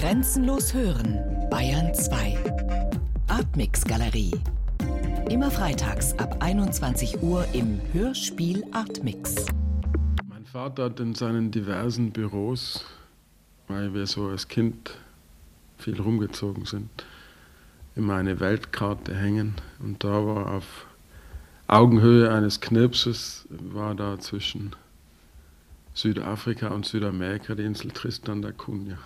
Grenzenlos hören, Bayern 2. Artmix Galerie. Immer freitags ab 21 Uhr im Hörspiel Artmix. Mein Vater hat in seinen diversen Büros, weil wir so als Kind viel rumgezogen sind, immer eine Weltkarte hängen. Und da war auf Augenhöhe eines Knirpses, war da zwischen Südafrika und Südamerika die Insel Tristan da Cunha.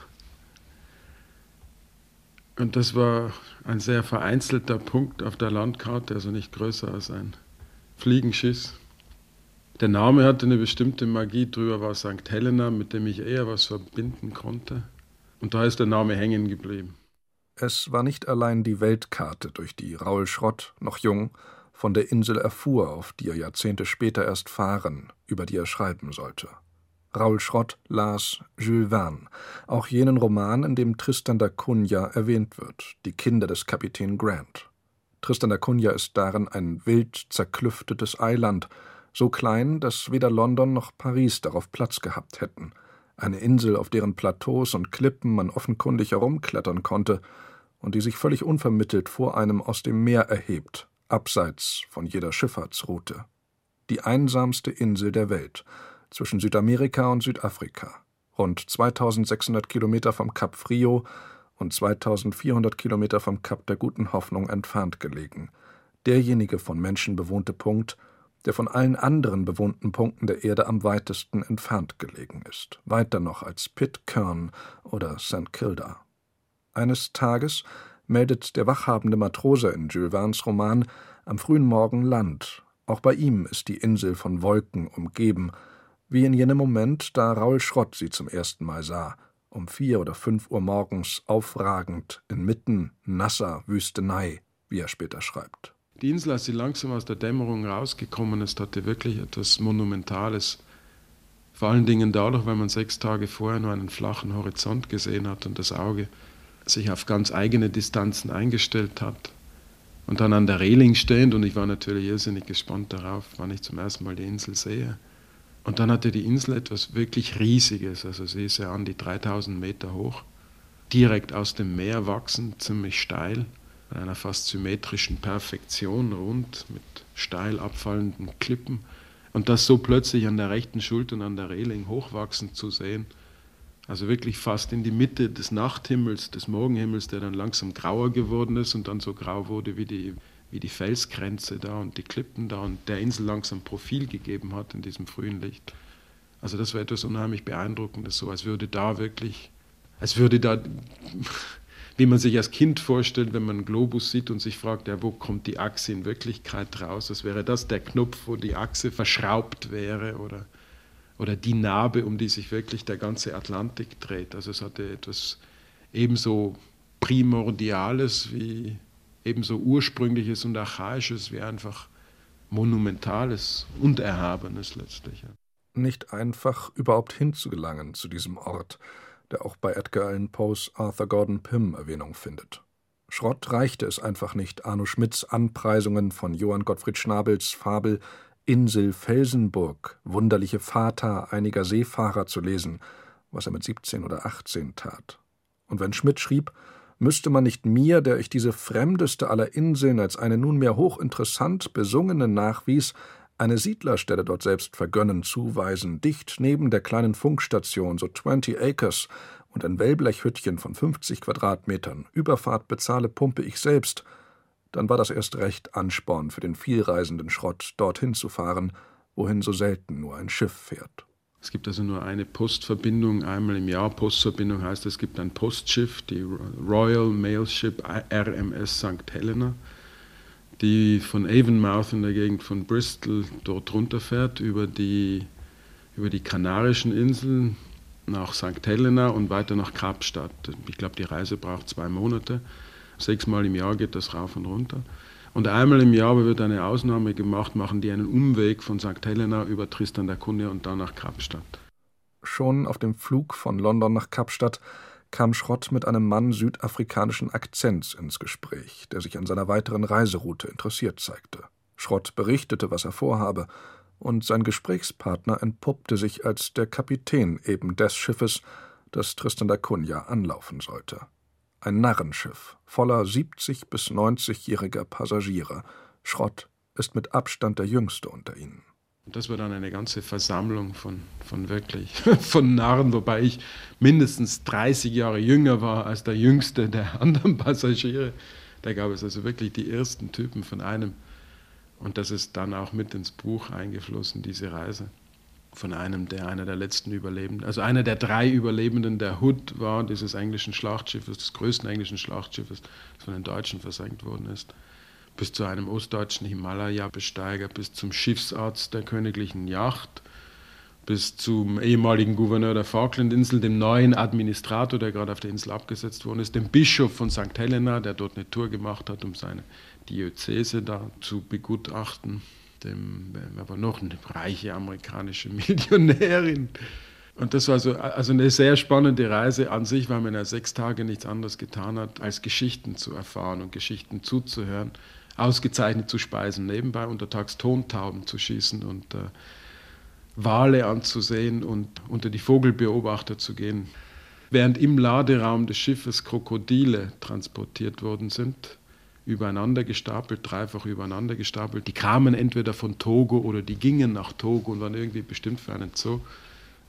Und das war ein sehr vereinzelter Punkt auf der Landkarte, also nicht größer als ein Fliegenschiss. Der Name hatte eine bestimmte Magie, drüber war St. Helena, mit dem ich eher was verbinden konnte. Und da ist der Name hängen geblieben. Es war nicht allein die Weltkarte, durch die Raul Schrott, noch jung, von der Insel erfuhr, auf die er Jahrzehnte später erst fahren, über die er schreiben sollte. Raul Schrott las Jules Verne, auch jenen Roman, in dem Tristan da Cunha erwähnt wird, Die Kinder des Kapitän Grant. Tristan da Cunha ist darin ein wild zerklüftetes Eiland, so klein, dass weder London noch Paris darauf Platz gehabt hätten. Eine Insel, auf deren Plateaus und Klippen man offenkundig herumklettern konnte und die sich völlig unvermittelt vor einem aus dem Meer erhebt, abseits von jeder Schifffahrtsroute. Die einsamste Insel der Welt – zwischen Südamerika und Südafrika, rund 2600 Kilometer vom Kap Frio und 2400 Kilometer vom Kap der Guten Hoffnung entfernt gelegen, derjenige von Menschen bewohnte Punkt, der von allen anderen bewohnten Punkten der Erde am weitesten entfernt gelegen ist, weiter noch als Pitcairn oder St. Kilda. Eines Tages meldet der wachhabende Matrose in Jules Verne's Roman am frühen Morgen Land. Auch bei ihm ist die Insel von Wolken umgeben, wie in jenem Moment, da Raul Schrott sie zum ersten Mal sah, um vier oder fünf Uhr morgens aufragend inmitten nasser Wüstenei, wie er später schreibt. Die Insel, als sie langsam aus der Dämmerung rausgekommen ist, hatte wirklich etwas Monumentales. Vor allen Dingen dadurch, weil man sechs Tage vorher nur einen flachen Horizont gesehen hat und das Auge sich auf ganz eigene Distanzen eingestellt hat. Und dann an der Reling stehend, und ich war natürlich irrsinnig gespannt darauf, wann ich zum ersten Mal die Insel sehe. Und dann hatte die Insel etwas wirklich Riesiges, also sie ist ja an die 3000 Meter hoch, direkt aus dem Meer wachsend, ziemlich steil, in einer fast symmetrischen Perfektion, rund mit steil abfallenden Klippen. Und das so plötzlich an der rechten Schulter und an der Reling hochwachsend zu sehen, also wirklich fast in die Mitte des Nachthimmels, des Morgenhimmels, der dann langsam grauer geworden ist und dann so grau wurde wie die wie die Felsgrenze da und die Klippen da und der Insel langsam Profil gegeben hat in diesem frühen Licht. Also das war etwas unheimlich Beeindruckendes, so als würde da wirklich, als würde da, wie man sich als Kind vorstellt, wenn man einen Globus sieht und sich fragt, ja, wo kommt die Achse in Wirklichkeit raus? Als wäre das der Knopf, wo die Achse verschraubt wäre oder, oder die Narbe, um die sich wirklich der ganze Atlantik dreht. Also es hatte etwas ebenso Primordiales wie ebenso ursprüngliches und archaisches wie einfach monumentales und erhabenes letztlich. Nicht einfach überhaupt hinzugelangen zu diesem Ort, der auch bei Edgar Allan Poes Arthur Gordon Pym Erwähnung findet. Schrott reichte es einfach nicht, Arno Schmidts Anpreisungen von Johann Gottfried Schnabels Fabel Insel Felsenburg, wunderliche Fata einiger Seefahrer zu lesen, was er mit 17 oder 18 tat. Und wenn Schmidt schrieb, müsste man nicht mir, der ich diese fremdeste aller Inseln als eine nunmehr hochinteressant besungene nachwies, eine Siedlerstelle dort selbst vergönnen, zuweisen, dicht neben der kleinen Funkstation, so 20 Acres, und ein Wellblechhüttchen von 50 Quadratmetern, Überfahrt bezahle Pumpe ich selbst, dann war das erst recht Ansporn für den vielreisenden Schrott, dorthin zu fahren, wohin so selten nur ein Schiff fährt. Es gibt also nur eine Postverbindung, einmal im Jahr. Postverbindung heißt, es gibt ein Postschiff, die Royal Mail Ship RMS St. Helena, die von Avonmouth in der Gegend von Bristol dort runterfährt über die, über die Kanarischen Inseln nach St. Helena und weiter nach Kapstadt. Ich glaube, die Reise braucht zwei Monate. Sechsmal im Jahr geht das rauf und runter. Und einmal im Jahr wird eine Ausnahme gemacht, machen die einen Umweg von St. Helena über Tristan da Cunha und dann nach Kapstadt. Schon auf dem Flug von London nach Kapstadt kam Schrott mit einem Mann südafrikanischen Akzents ins Gespräch, der sich an seiner weiteren Reiseroute interessiert zeigte. Schrott berichtete, was er vorhabe, und sein Gesprächspartner entpuppte sich als der Kapitän eben des Schiffes, das Tristan da Cunha anlaufen sollte. Ein Narrenschiff voller 70- bis 90-jähriger Passagiere. Schrott ist mit Abstand der jüngste unter ihnen. Das war dann eine ganze Versammlung von, von wirklich, von Narren, wobei ich mindestens 30 Jahre jünger war als der jüngste der anderen Passagiere. Da gab es also wirklich die ersten Typen von einem. Und das ist dann auch mit ins Buch eingeflossen, diese Reise. Von einem, der einer der letzten Überlebenden, also einer der drei Überlebenden der Hood war, dieses englischen Schlachtschiffes, des größten englischen Schlachtschiffes, das von den Deutschen versenkt worden ist bis zu einem ostdeutschen Himalaya-Besteiger, bis zum Schiffsarzt der königlichen Yacht, bis zum ehemaligen Gouverneur der Falklandinseln, dem neuen Administrator, der gerade auf der Insel abgesetzt worden ist, dem Bischof von St. Helena, der dort eine Tour gemacht hat, um seine Diözese da zu begutachten, dem aber noch eine reiche amerikanische Millionärin. Und das war so also eine sehr spannende Reise an sich, weil man ja sechs Tage nichts anderes getan hat, als Geschichten zu erfahren und Geschichten zuzuhören ausgezeichnet zu speisen, nebenbei untertags Tontauben zu schießen und äh, Wale anzusehen und unter die Vogelbeobachter zu gehen. Während im Laderaum des Schiffes Krokodile transportiert worden sind, übereinander gestapelt, dreifach übereinander gestapelt. Die kamen entweder von Togo oder die gingen nach Togo und waren irgendwie bestimmt für einen Zoo.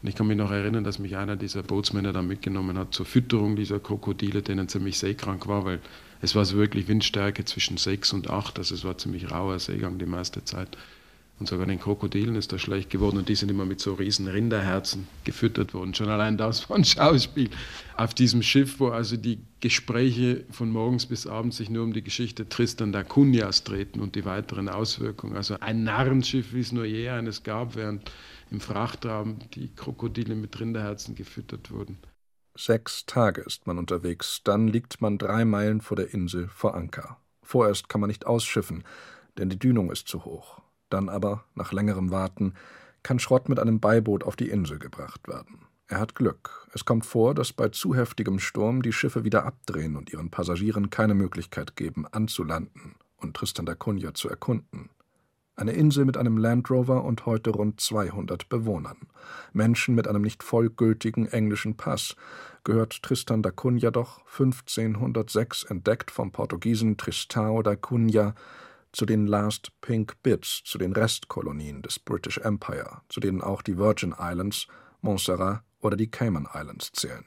Und ich kann mich noch erinnern, dass mich einer dieser Bootsmänner da mitgenommen hat zur Fütterung dieser Krokodile, denen ziemlich seekrank war, weil es war so wirklich Windstärke zwischen 6 und 8, also es war ziemlich rauer Seegang die meiste Zeit. Und sogar den Krokodilen ist das schlecht geworden und die sind immer mit so riesen Rinderherzen gefüttert worden. Schon allein das war ein Schauspiel auf diesem Schiff, wo also die Gespräche von morgens bis abends sich nur um die Geschichte Tristan da Cunhas drehten und die weiteren Auswirkungen. Also ein Narrenschiff, wie es nur je eines gab, während im Frachtraum die Krokodile mit Rinderherzen gefüttert wurden. Sechs Tage ist man unterwegs, dann liegt man drei Meilen vor der Insel vor Anker. Vorerst kann man nicht ausschiffen, denn die Dünung ist zu hoch. Dann aber, nach längerem Warten, kann Schrott mit einem Beiboot auf die Insel gebracht werden. Er hat Glück. Es kommt vor, dass bei zu heftigem Sturm die Schiffe wieder abdrehen und ihren Passagieren keine Möglichkeit geben, anzulanden und Tristan da Cunha zu erkunden. Eine Insel mit einem Land Rover und heute rund 200 Bewohnern. Menschen mit einem nicht vollgültigen englischen Pass. Gehört Tristan da Cunha doch 1506 entdeckt vom Portugiesen Tristão da Cunha zu den Last Pink Bits, zu den Restkolonien des British Empire, zu denen auch die Virgin Islands, Montserrat oder die Cayman Islands zählen.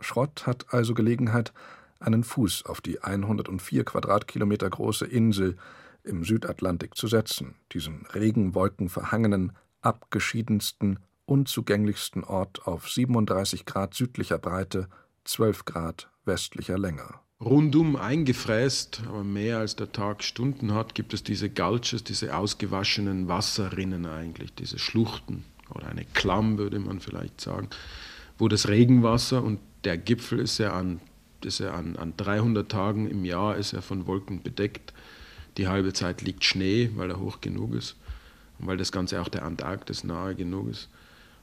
Schrott hat also Gelegenheit, einen Fuß auf die 104 Quadratkilometer große Insel im Südatlantik zu setzen, diesen regenwolkenverhangenen, abgeschiedensten, unzugänglichsten Ort auf 37 Grad südlicher Breite, 12 Grad westlicher Länge. Rundum eingefräst, aber mehr als der Tag Stunden hat, gibt es diese Gulches, diese ausgewaschenen Wasserrinnen eigentlich, diese Schluchten oder eine Klamm, würde man vielleicht sagen, wo das Regenwasser und der Gipfel ist ja an, ist ja an, an 300 Tagen im Jahr ist er von Wolken bedeckt die halbe Zeit liegt Schnee, weil er hoch genug ist und weil das Ganze auch der Antarktis nahe genug ist.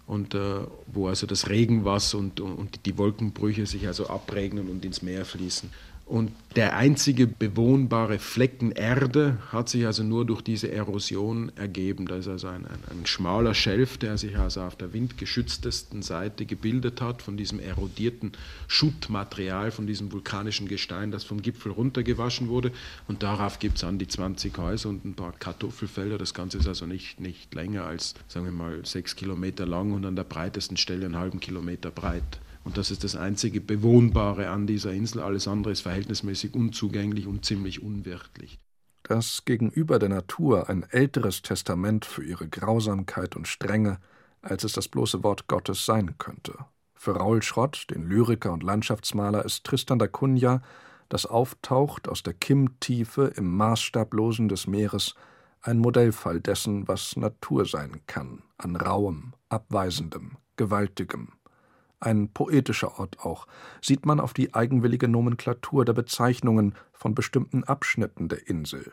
Und äh, wo also das Regenwasser und, und die Wolkenbrüche sich also abregnen und ins Meer fließen. Und der einzige bewohnbare Flecken Erde hat sich also nur durch diese Erosion ergeben. Da ist also ein, ein, ein, schmaler Schelf, der sich also auf der windgeschütztesten Seite gebildet hat, von diesem erodierten Schuttmaterial, von diesem vulkanischen Gestein, das vom Gipfel runtergewaschen wurde. Und darauf gibt es an die 20 Häuser und ein paar Kartoffelfelder. Das Ganze ist also nicht, nicht länger als, sagen wir mal, sechs Kilometer lang und an der breitesten Stelle einen halben Kilometer breit. Und das ist das einzige Bewohnbare an dieser Insel. Alles andere ist verhältnismäßig unzugänglich und ziemlich unwirtlich. Dass gegenüber der Natur ein älteres Testament für ihre Grausamkeit und Strenge, als es das bloße Wort Gottes sein könnte. Für Raul Schrott, den Lyriker und Landschaftsmaler, ist Tristan da Cunha, das auftaucht aus der Kimmtiefe im Maßstablosen des Meeres, ein Modellfall dessen, was Natur sein kann, an rauem, abweisendem, gewaltigem, ein poetischer Ort auch, sieht man auf die eigenwillige Nomenklatur der Bezeichnungen von bestimmten Abschnitten der Insel.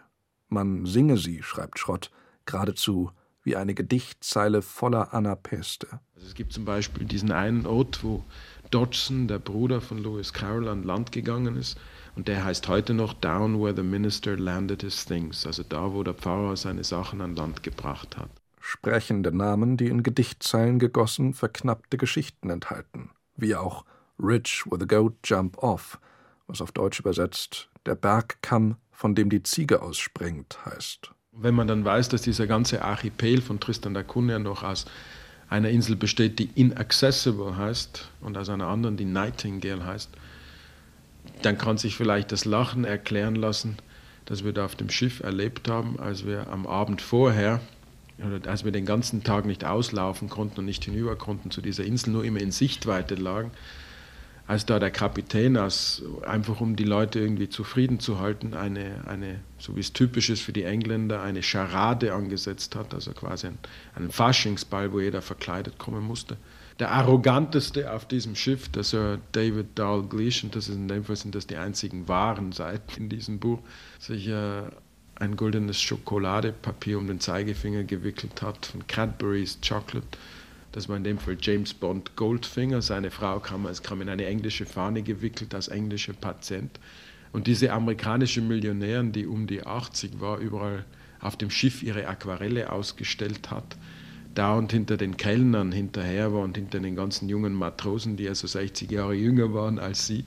Man singe sie, schreibt Schrott, geradezu wie eine Gedichtzeile voller Anapeste. Also es gibt zum Beispiel diesen einen Ort, wo Dodgson, der Bruder von Lewis Carroll, an Land gegangen ist. Und der heißt heute noch Down where the minister landed his things, also da, wo der Pfarrer seine Sachen an Land gebracht hat sprechende Namen, die in Gedichtzeilen gegossen verknappte Geschichten enthalten. wie auch Ridge where the goat jump off, was auf Deutsch übersetzt der Bergkamm, von dem die Ziege ausspringt, heißt. Wenn man dann weiß, dass dieser ganze Archipel von Tristan da Cunha noch aus einer Insel besteht, die inaccessible heißt und aus einer anderen, die Nightingale heißt, dann kann sich vielleicht das Lachen erklären lassen, das wir da auf dem Schiff erlebt haben, als wir am Abend vorher, als wir den ganzen Tag nicht auslaufen konnten und nicht hinüber konnten zu dieser Insel, nur immer in Sichtweite lagen, als da der Kapitän, als, einfach um die Leute irgendwie zufrieden zu halten, eine, eine, so wie es typisch ist für die Engländer, eine Charade angesetzt hat, also quasi ein, einen Faschingsball, wo jeder verkleidet kommen musste. Der arroganteste auf diesem Schiff, der Sir David Dalglish, und das ist in dem Fall sind das die einzigen wahren Seiten in diesem Buch, sich äh, ein goldenes Schokoladepapier um den Zeigefinger gewickelt hat von Cadbury's Chocolate das war in dem Fall James Bond Goldfinger. Seine Frau kam, es kam in eine englische Fahne gewickelt als englischer Patient. Und diese amerikanische Millionärin, die um die 80 war, überall auf dem Schiff ihre Aquarelle ausgestellt hat, da und hinter den Kellnern hinterher war und hinter den ganzen jungen Matrosen, die also 60 Jahre jünger waren als sie,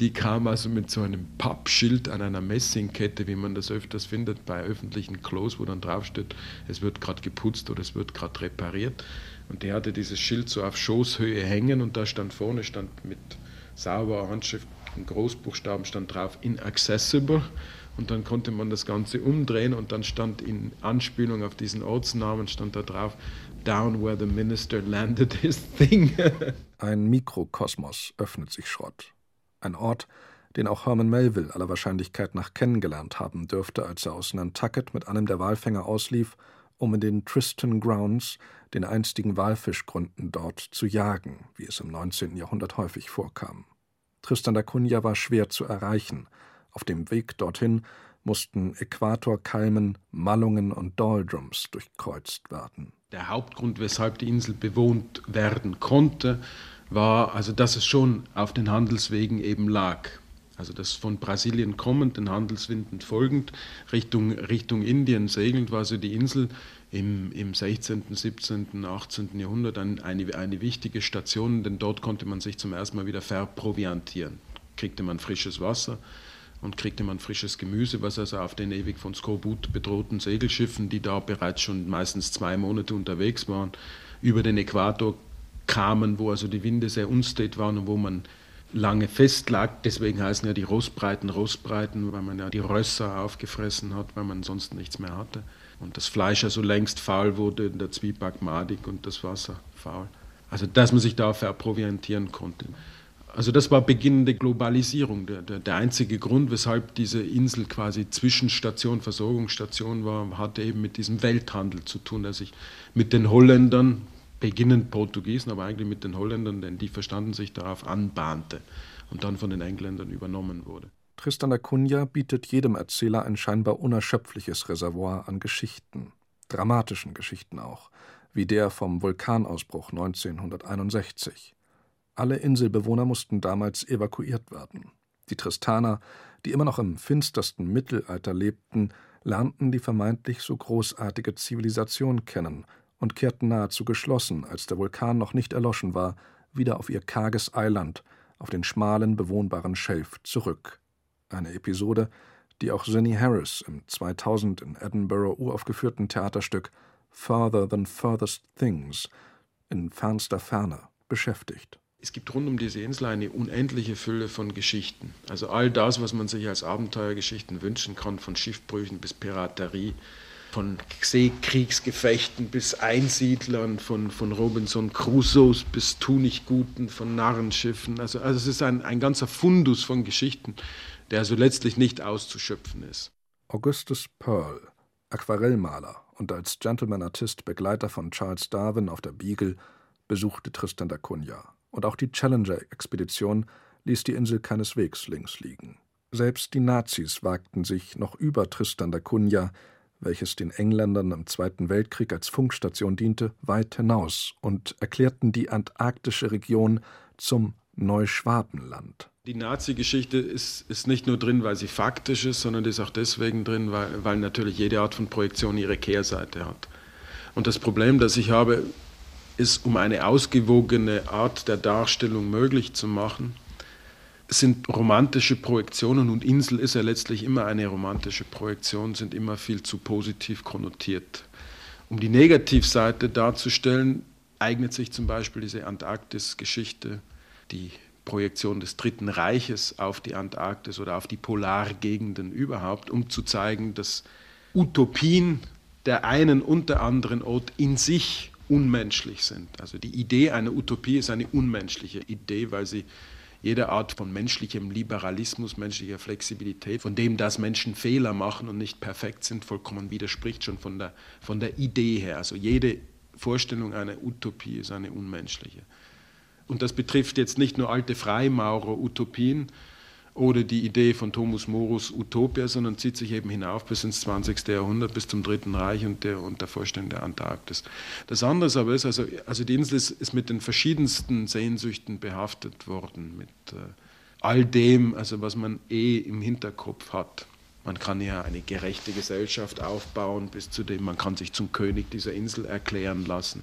die kam also mit so einem Pappschild an einer Messingkette, wie man das öfters findet bei öffentlichen Klos, wo dann draufsteht, es wird gerade geputzt oder es wird gerade repariert. Und die hatte dieses Schild so auf Schoßhöhe hängen und da stand vorne, stand mit sauberer Handschrift, in Großbuchstaben stand drauf inaccessible und dann konnte man das Ganze umdrehen und dann stand in Anspielung auf diesen Ortsnamen stand da drauf Down where the minister landed his thing. Ein Mikrokosmos öffnet sich Schrott. Ein Ort, den auch Herman Melville aller Wahrscheinlichkeit nach kennengelernt haben dürfte, als er aus Nantucket mit einem der Walfänger auslief, um in den Tristan Grounds den einstigen Walfischgründen dort zu jagen, wie es im 19. Jahrhundert häufig vorkam. Tristan da Cunha war schwer zu erreichen. Auf dem Weg dorthin mussten Äquatorkalmen, Mallungen und Doldrums durchkreuzt werden. Der Hauptgrund, weshalb die Insel bewohnt werden konnte, war also, dass es schon auf den Handelswegen eben lag. Also das von Brasilien kommend, den Handelswinden folgend, Richtung, Richtung Indien segelnd, war so die Insel im, im 16., 17., 18. Jahrhundert eine, eine wichtige Station, denn dort konnte man sich zum ersten Mal wieder verproviantieren. Kriegte man frisches Wasser und kriegte man frisches Gemüse, was also auf den ewig von Skorbut bedrohten Segelschiffen, die da bereits schon meistens zwei Monate unterwegs waren, über den Äquator kamen, wo also die Winde sehr unstet waren und wo man lange festlag. Deswegen heißen ja die Rossbreiten Rossbreiten, weil man ja die Rösser aufgefressen hat, weil man sonst nichts mehr hatte und das Fleisch also längst faul wurde, der Zwieback madig und das Wasser faul. Also dass man sich da verproviantieren konnte. Also das war beginnende Globalisierung. Der, der, der, einzige Grund, weshalb diese Insel quasi Zwischenstation, Versorgungsstation war, hatte eben mit diesem Welthandel zu tun, der sich mit den Holländern, beginnend Portugiesen, aber eigentlich mit den Holländern, denn die verstanden sich darauf, anbahnte und dann von den Engländern übernommen wurde. Tristan da Cunha bietet jedem Erzähler ein scheinbar unerschöpfliches Reservoir an Geschichten, dramatischen Geschichten auch, wie der vom Vulkanausbruch 1961. Alle Inselbewohner mussten damals evakuiert werden. Die Tristaner, die immer noch im finstersten Mittelalter lebten, lernten die vermeintlich so großartige Zivilisation kennen und kehrten nahezu geschlossen, als der Vulkan noch nicht erloschen war, wieder auf ihr karges Eiland, auf den schmalen, bewohnbaren Schelf zurück eine Episode, die auch Zinnie Harris im 2000 in Edinburgh uraufgeführten Theaterstück Further Than Furthest Things in fernster Ferne beschäftigt. Es gibt rund um diese Insel eine unendliche Fülle von Geschichten. Also all das, was man sich als Abenteuergeschichten wünschen kann, von Schiffbrüchen bis Piraterie, von Seekriegsgefechten bis Einsiedlern, von, von Robinson Crusoes bis Tunichtguten, von Narrenschiffen. Also, also es ist ein, ein ganzer Fundus von Geschichten, der also letztlich nicht auszuschöpfen ist. Augustus Pearl, Aquarellmaler und als Gentleman-Artist Begleiter von Charles Darwin auf der Beagle, besuchte Tristan da Cunha. Und auch die Challenger-Expedition ließ die Insel keineswegs links liegen. Selbst die Nazis wagten sich noch über Tristan da Cunha, welches den Engländern im Zweiten Weltkrieg als Funkstation diente, weit hinaus und erklärten die antarktische Region zum Neuschwabenland. Die Nazi-Geschichte ist, ist nicht nur drin, weil sie faktisch ist, sondern ist auch deswegen drin, weil, weil natürlich jede Art von Projektion ihre Kehrseite hat. Und das Problem, das ich habe, es um eine ausgewogene Art der Darstellung möglich zu machen, sind romantische Projektionen und Insel ist ja letztlich immer eine romantische Projektion, sind immer viel zu positiv konnotiert. Um die Negativseite darzustellen, eignet sich zum Beispiel diese Antarktis-Geschichte, die Projektion des Dritten Reiches auf die Antarktis oder auf die Polargegenden überhaupt, um zu zeigen, dass Utopien der einen und der anderen Ort in sich unmenschlich sind. Also die Idee einer Utopie ist eine unmenschliche Idee, weil sie jede Art von menschlichem Liberalismus, menschlicher Flexibilität, von dem, dass Menschen Fehler machen und nicht perfekt sind, vollkommen widerspricht schon von der, von der Idee her. Also jede Vorstellung einer Utopie ist eine unmenschliche. Und das betrifft jetzt nicht nur alte Freimaurer-Utopien, oder die Idee von Thomas Morus Utopia, sondern zieht sich eben hinauf bis ins 20. Jahrhundert, bis zum Dritten Reich und der, und der Vorstellung der Antarktis. Das andere aber ist, also, also die Insel ist, ist mit den verschiedensten Sehnsüchten behaftet worden, mit äh, all dem, also was man eh im Hinterkopf hat. Man kann ja eine gerechte Gesellschaft aufbauen, bis zu dem man kann sich zum König dieser Insel erklären lassen.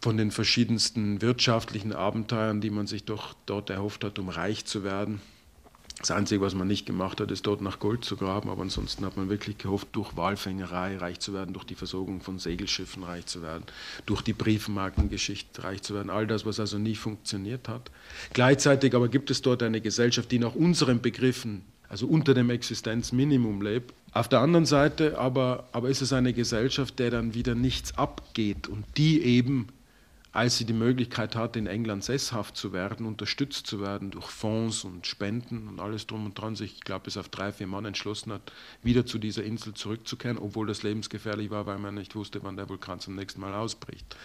Von den verschiedensten wirtschaftlichen Abenteuern, die man sich doch dort erhofft hat, um reich zu werden das Einzige, was man nicht gemacht hat, ist dort nach Gold zu graben, aber ansonsten hat man wirklich gehofft, durch Walfängerei reich zu werden, durch die Versorgung von Segelschiffen reich zu werden, durch die Briefmarkengeschichte reich zu werden, all das, was also nie funktioniert hat. Gleichzeitig aber gibt es dort eine Gesellschaft, die nach unseren Begriffen, also unter dem Existenzminimum lebt. Auf der anderen Seite aber, aber ist es eine Gesellschaft, der dann wieder nichts abgeht und die eben als sie die Möglichkeit hatte, in England sesshaft zu werden, unterstützt zu werden durch Fonds und Spenden und alles drum und dran, sich, ich glaube, bis auf drei, vier Mann entschlossen hat, wieder zu dieser Insel zurückzukehren, obwohl das lebensgefährlich war, weil man nicht wusste, wann der Vulkan zum nächsten Mal ausbricht.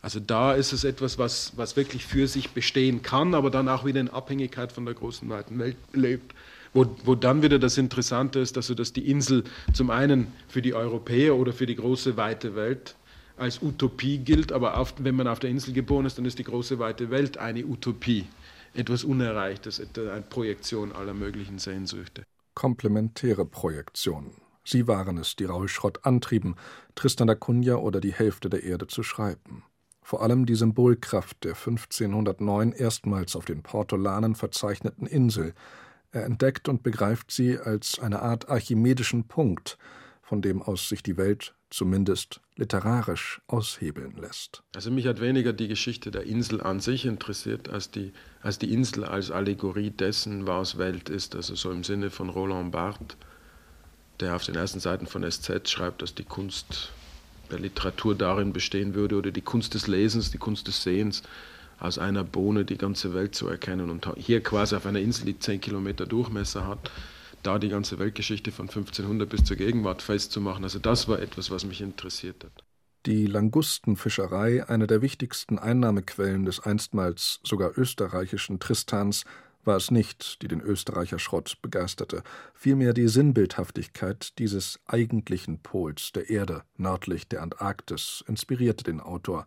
Also da ist es etwas, was, was wirklich für sich bestehen kann, aber dann auch wieder in Abhängigkeit von der großen, weiten Welt lebt. Wo, wo dann wieder das Interessante ist, dass, dass die Insel zum einen für die Europäer oder für die große, weite Welt als Utopie gilt, aber auf, wenn man auf der Insel geboren ist, dann ist die große weite Welt eine Utopie, etwas Unerreichtes, eine Projektion aller möglichen Sehnsüchte. Komplementäre Projektionen. Sie waren es, die Raul Schrott antrieben, Tristan da Cunha oder die Hälfte der Erde zu schreiben. Vor allem die Symbolkraft der 1509 erstmals auf den Portolanen verzeichneten Insel. Er entdeckt und begreift sie als eine Art archimedischen Punkt, von dem aus sich die Welt zumindest literarisch aushebeln lässt. Also mich hat weniger die Geschichte der Insel an sich interessiert, als die, als die Insel als Allegorie dessen, was Welt ist. Also so im Sinne von Roland Barthes, der auf den ersten Seiten von SZ schreibt, dass die Kunst der Literatur darin bestehen würde oder die Kunst des Lesens, die Kunst des Sehens, aus einer Bohne die ganze Welt zu erkennen und hier quasi auf einer Insel, die zehn Kilometer Durchmesser hat, da die ganze Weltgeschichte von 1500 bis zur Gegenwart festzumachen. Also das war etwas, was mich interessiert hat. Die Langustenfischerei, eine der wichtigsten Einnahmequellen des einstmals sogar österreichischen Tristans, war es nicht, die den Österreicher Schrott begeisterte, vielmehr die Sinnbildhaftigkeit dieses eigentlichen Pols der Erde nördlich der Antarktis inspirierte den Autor,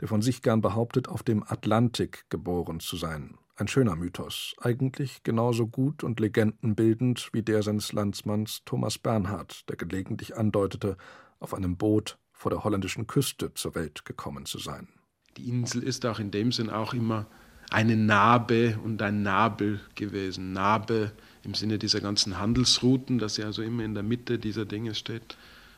der von sich gern behauptet, auf dem Atlantik geboren zu sein, ein schöner Mythos, eigentlich genauso gut und legendenbildend wie der seines Landsmanns Thomas Bernhard, der gelegentlich andeutete, auf einem Boot vor der holländischen Küste zur Welt gekommen zu sein. Die Insel ist auch in dem Sinn auch immer eine Narbe und ein Nabel gewesen. Narbe im Sinne dieser ganzen Handelsrouten, dass sie also immer in der Mitte dieser Dinge steht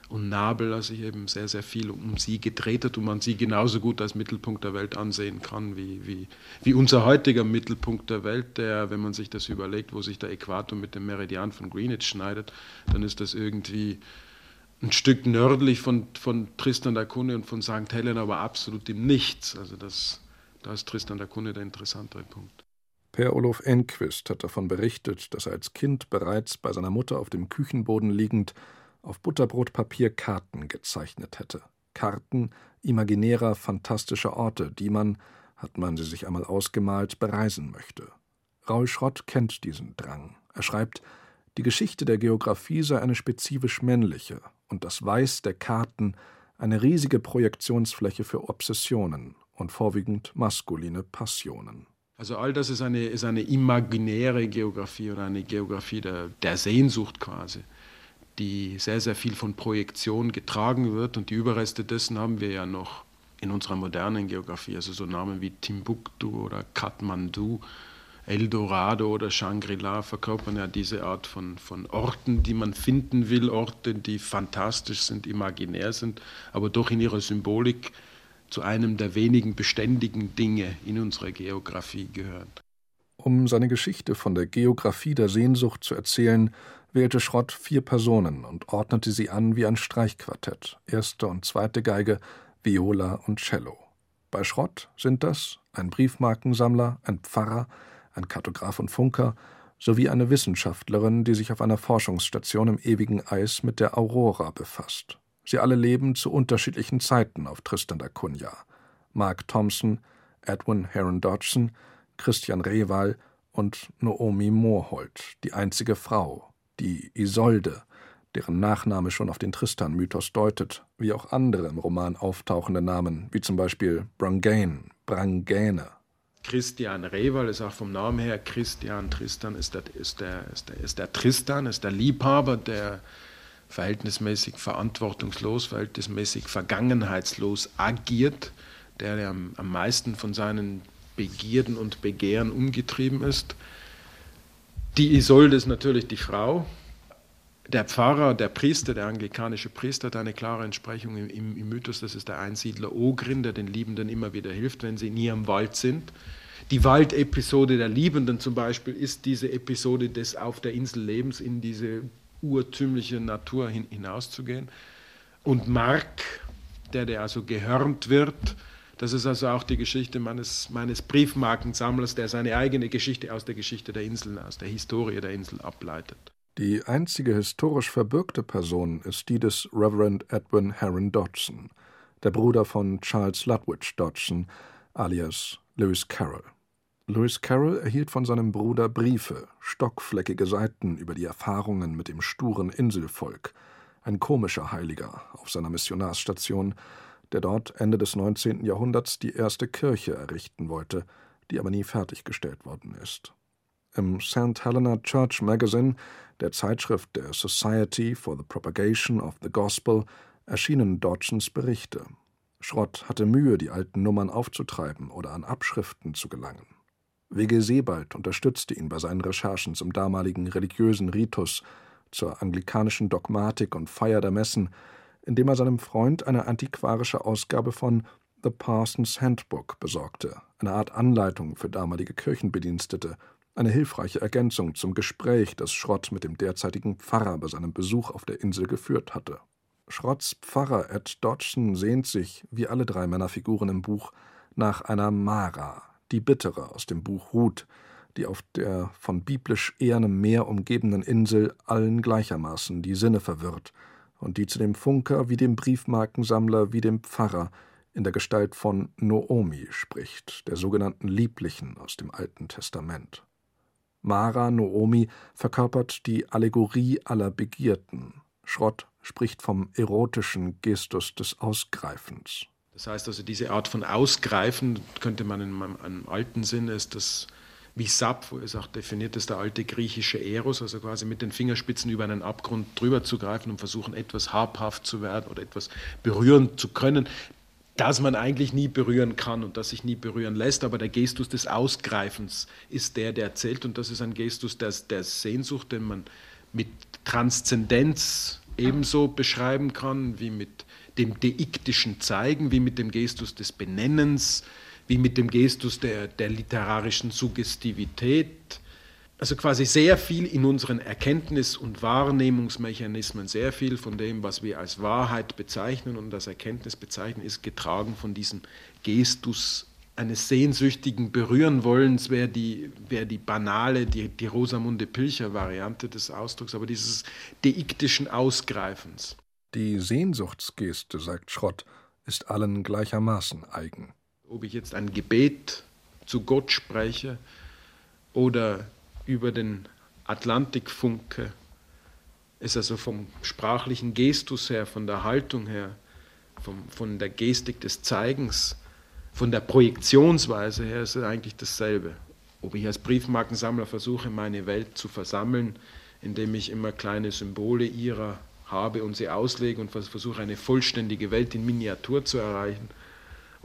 und Nabel, also sich eben sehr, sehr viel um sie gedreht hat und man sie genauso gut als Mittelpunkt der Welt ansehen kann, wie, wie, wie unser heutiger Mittelpunkt der Welt, der, wenn man sich das überlegt, wo sich der Äquator mit dem Meridian von Greenwich schneidet, dann ist das irgendwie ein Stück nördlich von, von Tristan da Cunha und von St. Helena, aber absolut im Nichts. Also das, da ist Tristan da Cunha der interessantere Punkt. Per Olof Enquist hat davon berichtet, dass er als Kind bereits bei seiner Mutter auf dem Küchenboden liegend auf Butterbrotpapier Karten gezeichnet hätte. Karten imaginärer, fantastischer Orte, die man, hat man sie sich einmal ausgemalt, bereisen möchte. Raul Schrott kennt diesen Drang. Er schreibt, die Geschichte der Geographie sei eine spezifisch männliche und das Weiß der Karten eine riesige Projektionsfläche für Obsessionen und vorwiegend maskuline Passionen. Also all das ist eine, ist eine imaginäre Geografie oder eine Geografie der, der Sehnsucht quasi die sehr, sehr viel von Projektion getragen wird. Und die Überreste dessen haben wir ja noch in unserer modernen Geografie, also so Namen wie Timbuktu oder Kathmandu, Eldorado oder Shangri-La verkörpern ja diese Art von, von Orten, die man finden will, Orte, die fantastisch sind, imaginär sind, aber doch in ihrer Symbolik zu einem der wenigen beständigen Dinge in unserer Geografie gehören. Um seine Geschichte von der Geografie der Sehnsucht zu erzählen, wählte Schrott vier Personen und ordnete sie an wie ein Streichquartett, erste und zweite Geige, Viola und Cello. Bei Schrott sind das ein Briefmarkensammler, ein Pfarrer, ein Kartograf und Funker sowie eine Wissenschaftlerin, die sich auf einer Forschungsstation im ewigen Eis mit der Aurora befasst. Sie alle leben zu unterschiedlichen Zeiten auf Tristan da Cunha. Mark Thompson, Edwin Heron Dodgson, Christian Rehwal und Noomi Moorholt, die einzige Frau, die Isolde, deren Nachname schon auf den Tristan-Mythos deutet, wie auch andere im Roman auftauchende Namen, wie zum Beispiel Brangane, Brangäne. Christian Rehwal ist auch vom Namen her Christian Tristan ist der, ist der, ist der, ist der Tristan, ist der Liebhaber, der verhältnismäßig verantwortungslos, verhältnismäßig vergangenheitslos agiert, der, der am, am meisten von seinen Begierden und Begehren umgetrieben ist. Die Isolde ist natürlich die Frau. Der Pfarrer, der Priester, der anglikanische Priester hat eine klare Entsprechung im, im, im Mythos, das ist der Einsiedler Ogrin, der den Liebenden immer wieder hilft, wenn sie in ihrem Wald sind. Die Waldepisode der Liebenden zum Beispiel ist diese Episode des Auf der Insel Lebens in diese urtümliche Natur hin, hinauszugehen. Und Mark, der, der also gehörnt wird, das ist also auch die Geschichte meines, meines Briefmarkensammlers, der seine eigene Geschichte aus der Geschichte der Inseln, aus der Historie der Insel ableitet. Die einzige historisch verbürgte Person ist die des Reverend Edwin Heron Dodgson, der Bruder von Charles Lutwidge Dodgson, alias Lewis Carroll. Lewis Carroll erhielt von seinem Bruder Briefe, stockfleckige Seiten über die Erfahrungen mit dem sturen Inselvolk, ein komischer Heiliger auf seiner Missionarsstation, der dort Ende des 19. Jahrhunderts die erste Kirche errichten wollte, die aber nie fertiggestellt worden ist. Im St. Helena Church Magazine, der Zeitschrift der Society for the Propagation of the Gospel, erschienen Dodgsons Berichte. Schrott hatte Mühe, die alten Nummern aufzutreiben oder an Abschriften zu gelangen. W.G. Sebald unterstützte ihn bei seinen Recherchen zum damaligen religiösen Ritus, zur anglikanischen Dogmatik und Feier der Messen, indem er seinem Freund eine antiquarische Ausgabe von The Parson's Handbook besorgte, eine Art Anleitung für damalige Kirchenbedienstete, eine hilfreiche Ergänzung zum Gespräch, das Schrott mit dem derzeitigen Pfarrer bei seinem Besuch auf der Insel geführt hatte. Schrotts Pfarrer Ed Dodgson sehnt sich, wie alle drei Männerfiguren im Buch, nach einer Mara, die Bittere aus dem Buch Ruth, die auf der von biblisch ehernem Meer umgebenen Insel allen gleichermaßen die Sinne verwirrt und die zu dem Funker wie dem Briefmarkensammler wie dem Pfarrer in der Gestalt von Noomi spricht, der sogenannten Lieblichen aus dem Alten Testament. Mara Noomi verkörpert die Allegorie aller Begierden. Schrott spricht vom erotischen Gestus des Ausgreifens. Das heißt also, diese Art von Ausgreifen, könnte man in einem alten Sinne, ist das wie Sappho es auch definiert ist, der alte griechische Eros, also quasi mit den Fingerspitzen über einen Abgrund drüber zu greifen und versuchen, etwas habhaft zu werden oder etwas berühren zu können, das man eigentlich nie berühren kann und das sich nie berühren lässt. Aber der Gestus des Ausgreifens ist der, der zählt und das ist ein Gestus der, der Sehnsucht, den man mit Transzendenz ebenso beschreiben kann wie mit dem deiktischen Zeigen, wie mit dem Gestus des Benennens, wie mit dem Gestus der, der literarischen Suggestivität. Also quasi sehr viel in unseren Erkenntnis- und Wahrnehmungsmechanismen, sehr viel von dem, was wir als Wahrheit bezeichnen und als Erkenntnis bezeichnen, ist getragen von diesem Gestus eines sehnsüchtigen Berühren-Wollens, wäre die, wär die banale, die, die Rosamunde Pilcher-Variante des Ausdrucks, aber dieses deiktischen Ausgreifens. Die Sehnsuchtsgeste, sagt Schrott, ist allen gleichermaßen eigen. Ob ich jetzt ein Gebet zu Gott spreche oder über den Atlantik funke, ist also vom sprachlichen Gestus her, von der Haltung her, vom, von der Gestik des Zeigens, von der Projektionsweise her ist es eigentlich dasselbe. Ob ich als Briefmarkensammler versuche, meine Welt zu versammeln, indem ich immer kleine Symbole ihrer habe und sie auslege und versuche eine vollständige Welt in Miniatur zu erreichen.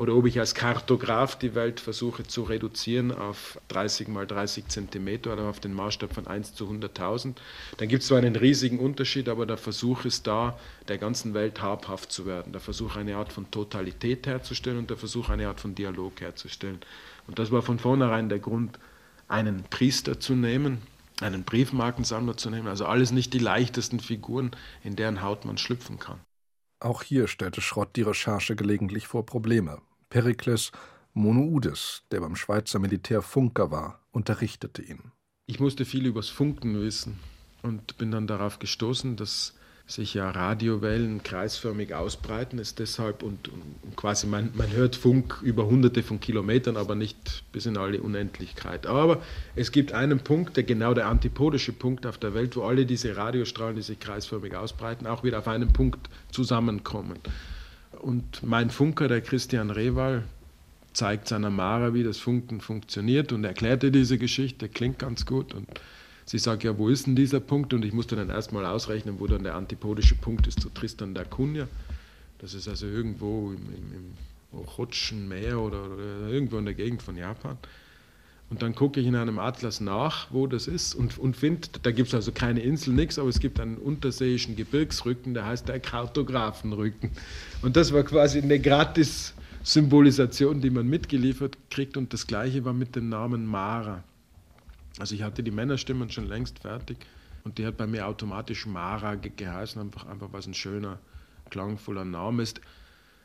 Oder ob ich als Kartograf die Welt versuche zu reduzieren auf 30 mal 30 Zentimeter oder auf den Maßstab von 1 zu 100.000, dann gibt es zwar einen riesigen Unterschied, aber der Versuch ist da, der ganzen Welt habhaft zu werden. Der Versuch, eine Art von Totalität herzustellen und der Versuch, eine Art von Dialog herzustellen. Und das war von vornherein der Grund, einen Priester zu nehmen, einen Briefmarkensammler zu nehmen, also alles nicht die leichtesten Figuren, in deren Haut man schlüpfen kann. Auch hier stellte Schrott die Recherche gelegentlich vor Probleme. Perikles Monoudes, der beim Schweizer Militär Funker war, unterrichtete ihn. Ich musste viel übers Funken wissen und bin dann darauf gestoßen, dass sich ja Radiowellen kreisförmig ausbreiten, ist deshalb und, und quasi man, man hört Funk über hunderte von Kilometern, aber nicht bis in alle Unendlichkeit. Aber es gibt einen Punkt, der genau der antipodische Punkt auf der Welt, wo alle diese Radiostrahlen, die sich kreisförmig ausbreiten, auch wieder auf einen Punkt zusammenkommen. Und mein Funker, der Christian Rewal, zeigt seiner Mara, wie das Funken funktioniert und erklärte diese Geschichte, klingt ganz gut. Und sie sagt, ja, wo ist denn dieser Punkt? Und ich musste dann erstmal ausrechnen, wo dann der antipodische Punkt ist zu Tristan da Cunha. Das ist also irgendwo im, im, im Ochotschen Meer oder, oder irgendwo in der Gegend von Japan. Und dann gucke ich in einem Atlas nach, wo das ist und, und finde, da gibt es also keine Insel, nichts, aber es gibt einen unterseeischen Gebirgsrücken, der heißt der Kartografenrücken. Und das war quasi eine gratis Symbolisation, die man mitgeliefert kriegt. Und das gleiche war mit dem Namen Mara. Also ich hatte die Männerstimmen schon längst fertig und die hat bei mir automatisch Mara geheißen, einfach, einfach was ein schöner, klangvoller Name ist.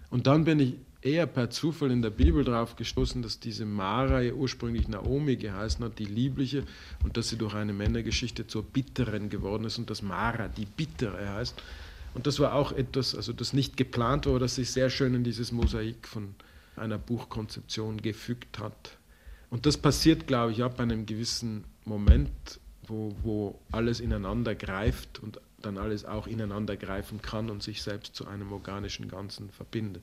Und dann bin ich eher per Zufall in der Bibel darauf gestoßen, dass diese Mara ja ursprünglich Naomi geheißen hat, die Liebliche, und dass sie durch eine Männergeschichte zur Bitteren geworden ist und dass Mara die Bittere heißt. Und das war auch etwas, also das nicht geplant war, das sich sehr schön in dieses Mosaik von einer Buchkonzeption gefügt hat. Und das passiert, glaube ich, ab einem gewissen Moment, wo, wo alles ineinander greift und dann alles auch ineinander greifen kann und sich selbst zu einem organischen Ganzen verbindet.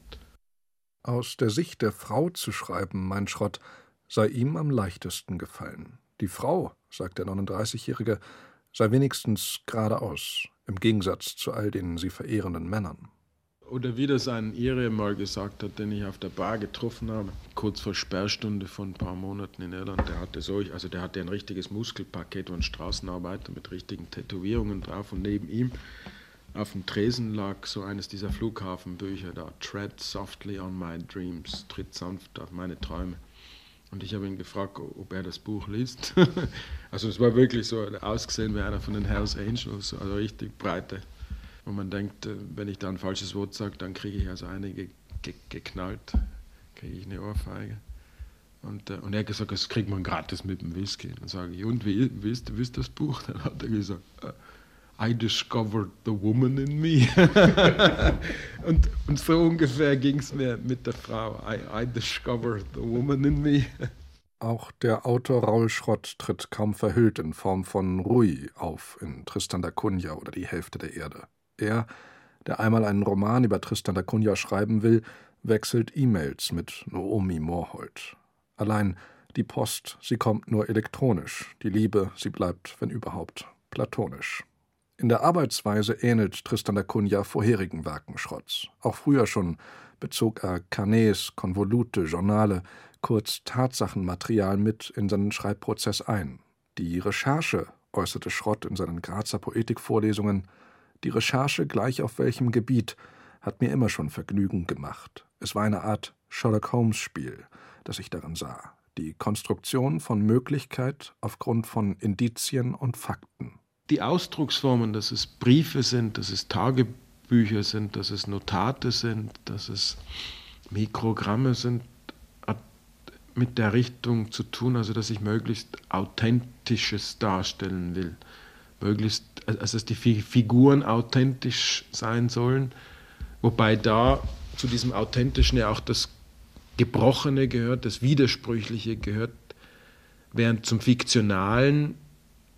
Aus der Sicht der Frau zu schreiben, mein Schrott, sei ihm am leichtesten gefallen. Die Frau, sagt der 39-Jährige, sei wenigstens geradeaus, im Gegensatz zu all den sie verehrenden Männern. Oder wie das ein Ire mal gesagt hat, den ich auf der Bar getroffen habe, kurz vor Sperrstunde von ein paar Monaten in Irland, der hatte so, also der hatte ein richtiges Muskelpaket und Straßenarbeiter mit richtigen Tätowierungen drauf und neben ihm auf dem Tresen lag so eines dieser Flughafenbücher da, Tread softly on my dreams, tritt sanft auf meine Träume. Und ich habe ihn gefragt, ob er das Buch liest. also es war wirklich so ausgesehen wie einer von den Hells Angels, also richtig breite und man denkt, äh, wenn ich da ein falsches Wort sage, dann kriege ich also einige ge geknallt, kriege ich eine Ohrfeige. Und, äh, und er hat gesagt, das kriegt man gratis mit dem Whisky. Dann sage ich, und wie, wie, ist, das Buch? Dann hat er gesagt, äh, I discovered the woman in me. und, und so ungefähr ging es mir mit der Frau. I, I discovered the woman in me. Auch der Autor Raul Schrott tritt kaum verhüllt in Form von Rui auf in Tristan da Cunha oder die Hälfte der Erde. Er, der einmal einen Roman über Tristan da Cunha schreiben will, wechselt E-Mails mit Noomi Morholt. Allein die Post, sie kommt nur elektronisch, die Liebe, sie bleibt, wenn überhaupt, platonisch. In der Arbeitsweise ähnelt Tristan da Cunha vorherigen Werken Schrotts. Auch früher schon bezog er Carnets, Konvolute, Journale, kurz Tatsachenmaterial mit in seinen Schreibprozess ein. Die Recherche, äußerte Schrott in seinen Grazer Poetikvorlesungen, die Recherche gleich auf welchem Gebiet hat mir immer schon Vergnügen gemacht. Es war eine Art Sherlock Holmes Spiel, das ich darin sah. Die Konstruktion von Möglichkeit aufgrund von Indizien und Fakten. Die Ausdrucksformen, dass es Briefe sind, dass es Tagebücher sind, dass es Notate sind, dass es Mikrogramme sind, hat mit der Richtung zu tun, also dass ich möglichst Authentisches darstellen will. Möglichst, also dass die Figuren authentisch sein sollen, wobei da zu diesem Authentischen ja auch das Gebrochene gehört, das Widersprüchliche gehört, während zum Fiktionalen,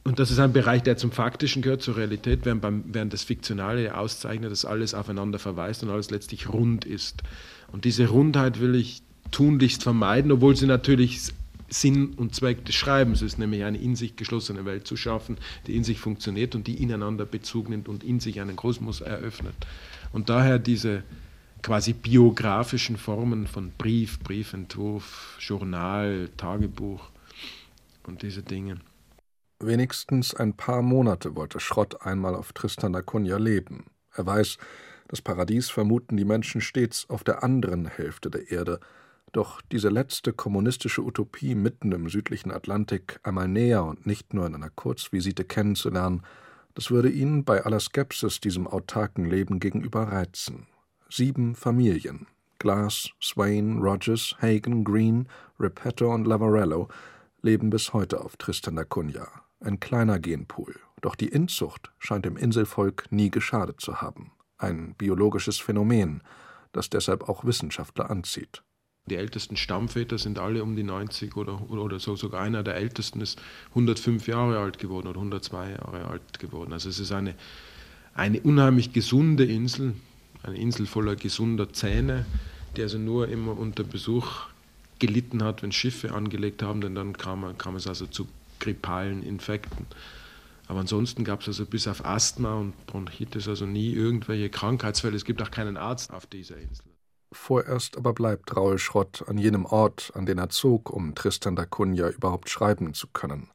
und das ist ein Bereich, der zum Faktischen gehört, zur Realität, während, beim, während das Fiktionale auszeichnet, dass alles aufeinander verweist und alles letztlich rund ist. Und diese Rundheit will ich tunlichst vermeiden, obwohl sie natürlich Sinn und Zweck des Schreibens ist, nämlich eine in sich geschlossene Welt zu schaffen, die in sich funktioniert und die ineinander Bezug nimmt und in sich einen Kosmos eröffnet. Und daher diese quasi biografischen Formen von Brief, Briefentwurf, Journal, Tagebuch und diese Dinge. Wenigstens ein paar Monate wollte Schrott einmal auf Tristan da Cunha leben. Er weiß, das Paradies vermuten die Menschen stets auf der anderen Hälfte der Erde, doch diese letzte kommunistische Utopie mitten im südlichen Atlantik einmal näher und nicht nur in einer Kurzvisite kennenzulernen, das würde ihn bei aller Skepsis diesem autarken Leben gegenüber reizen. Sieben Familien Glass, Swain, Rogers, Hagen, Green, Repetto und Lavarello leben bis heute auf Tristan da Cunha. Ein kleiner Genpool, doch die Inzucht scheint dem Inselvolk nie geschadet zu haben. Ein biologisches Phänomen, das deshalb auch Wissenschaftler anzieht. Die ältesten Stammväter sind alle um die 90 oder, oder so. Sogar einer der ältesten ist 105 Jahre alt geworden oder 102 Jahre alt geworden. Also es ist eine, eine unheimlich gesunde Insel, eine Insel voller gesunder Zähne, die also nur immer unter Besuch gelitten hat, wenn Schiffe angelegt haben, denn dann kam, kam es also zu grippalen Infekten. Aber ansonsten gab es also bis auf Asthma und Bronchitis also nie irgendwelche Krankheitsfälle. Es gibt auch keinen Arzt auf dieser Insel. Vorerst aber bleibt Raul Schrott an jenem Ort, an den er zog, um Tristan da Cunha überhaupt schreiben zu können.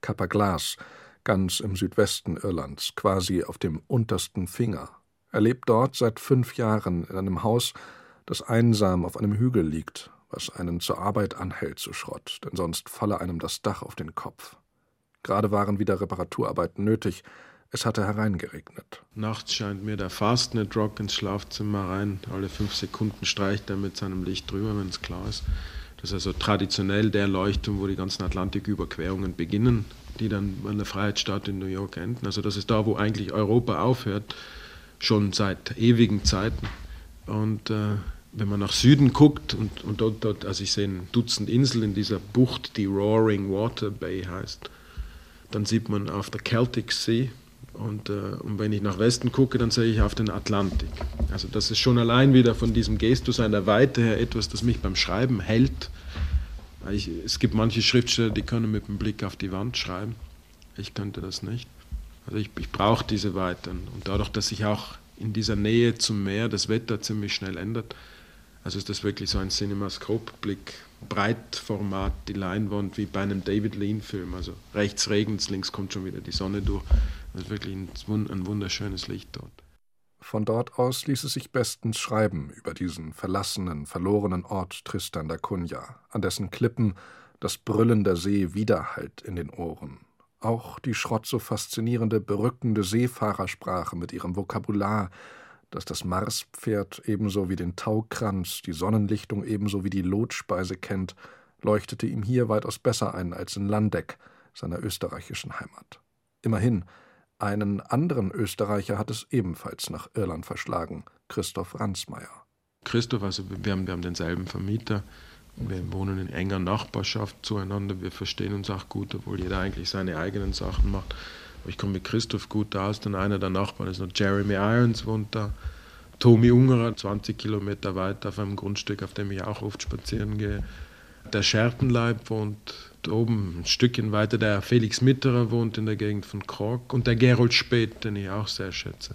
Kappa Glas, ganz im Südwesten Irlands, quasi auf dem untersten Finger. Er lebt dort seit fünf Jahren in einem Haus, das einsam auf einem Hügel liegt, was einen zur Arbeit anhält zu Schrott, denn sonst falle einem das Dach auf den Kopf. Gerade waren wieder Reparaturarbeiten nötig, es hatte hereingeregnet. Nachts scheint mir der Fastnet Rock ins Schlafzimmer rein. Alle fünf Sekunden streicht er mit seinem Licht drüber, wenn es klar ist. Das ist also traditionell der Leuchtturm, wo die ganzen Atlantiküberquerungen beginnen, die dann an der Freiheitsstadt in New York enden. Also das ist da, wo eigentlich Europa aufhört, schon seit ewigen Zeiten. Und äh, wenn man nach Süden guckt und, und dort, dort, also ich sehe ein Dutzend Inseln in dieser Bucht, die Roaring Water Bay heißt, dann sieht man auf der Celtic Sea, und, äh, und, wenn ich nach Westen gucke, dann sehe ich auf den Atlantik. Also das ist schon allein wieder von diesem Gestus einer Weite her etwas, das mich beim Schreiben hält. Ich, es gibt manche Schriftsteller, die können mit dem Blick auf die Wand schreiben. Ich könnte das nicht. Also ich, ich brauche diese Weiten. Und dadurch, dass sich auch in dieser Nähe zum Meer das Wetter ziemlich schnell ändert, also ist das wirklich so ein Cinemascope-Blick, Breitformat, die Leinwand wie bei einem David Lean-Film. Also rechts regnet links kommt schon wieder die Sonne durch. Das ist wirklich ein wunderschönes Licht dort. Von dort aus ließ es sich bestens schreiben über diesen verlassenen, verlorenen Ort Tristan da Cunha, an dessen Klippen das Brüllen der See widerhallt in den Ohren. Auch die Schrott so faszinierende, berückende Seefahrersprache mit ihrem Vokabular, das das Marspferd ebenso wie den Taukranz, die Sonnenlichtung ebenso wie die Lotspeise kennt, leuchtete ihm hier weitaus besser ein als in Landeck, seiner österreichischen Heimat. Immerhin, einen anderen Österreicher hat es ebenfalls nach Irland verschlagen, Christoph Ransmayr. Christoph, also wir haben, wir haben denselben Vermieter, wir wohnen in enger Nachbarschaft zueinander, wir verstehen uns auch gut, obwohl jeder eigentlich seine eigenen Sachen macht. Ich komme mit Christoph gut aus, dann einer der Nachbarn ist noch Jeremy Irons, wohnt da. Tommy Ungerer, 20 Kilometer weiter auf einem Grundstück, auf dem ich auch oft spazieren gehe. Der Schertenleib wohnt oben ein Stückchen weiter der Felix Mitterer wohnt in der Gegend von Kork und der Gerold Speth, den ich auch sehr schätze.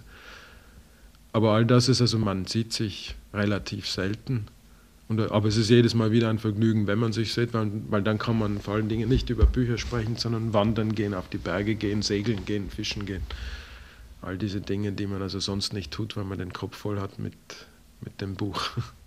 Aber all das ist also, man sieht sich relativ selten. Und, aber es ist jedes Mal wieder ein Vergnügen, wenn man sich sieht, weil, weil dann kann man vor allen Dingen nicht über Bücher sprechen, sondern wandern gehen, auf die Berge gehen, segeln gehen, fischen gehen. All diese Dinge, die man also sonst nicht tut, weil man den Kopf voll hat mit, mit dem Buch.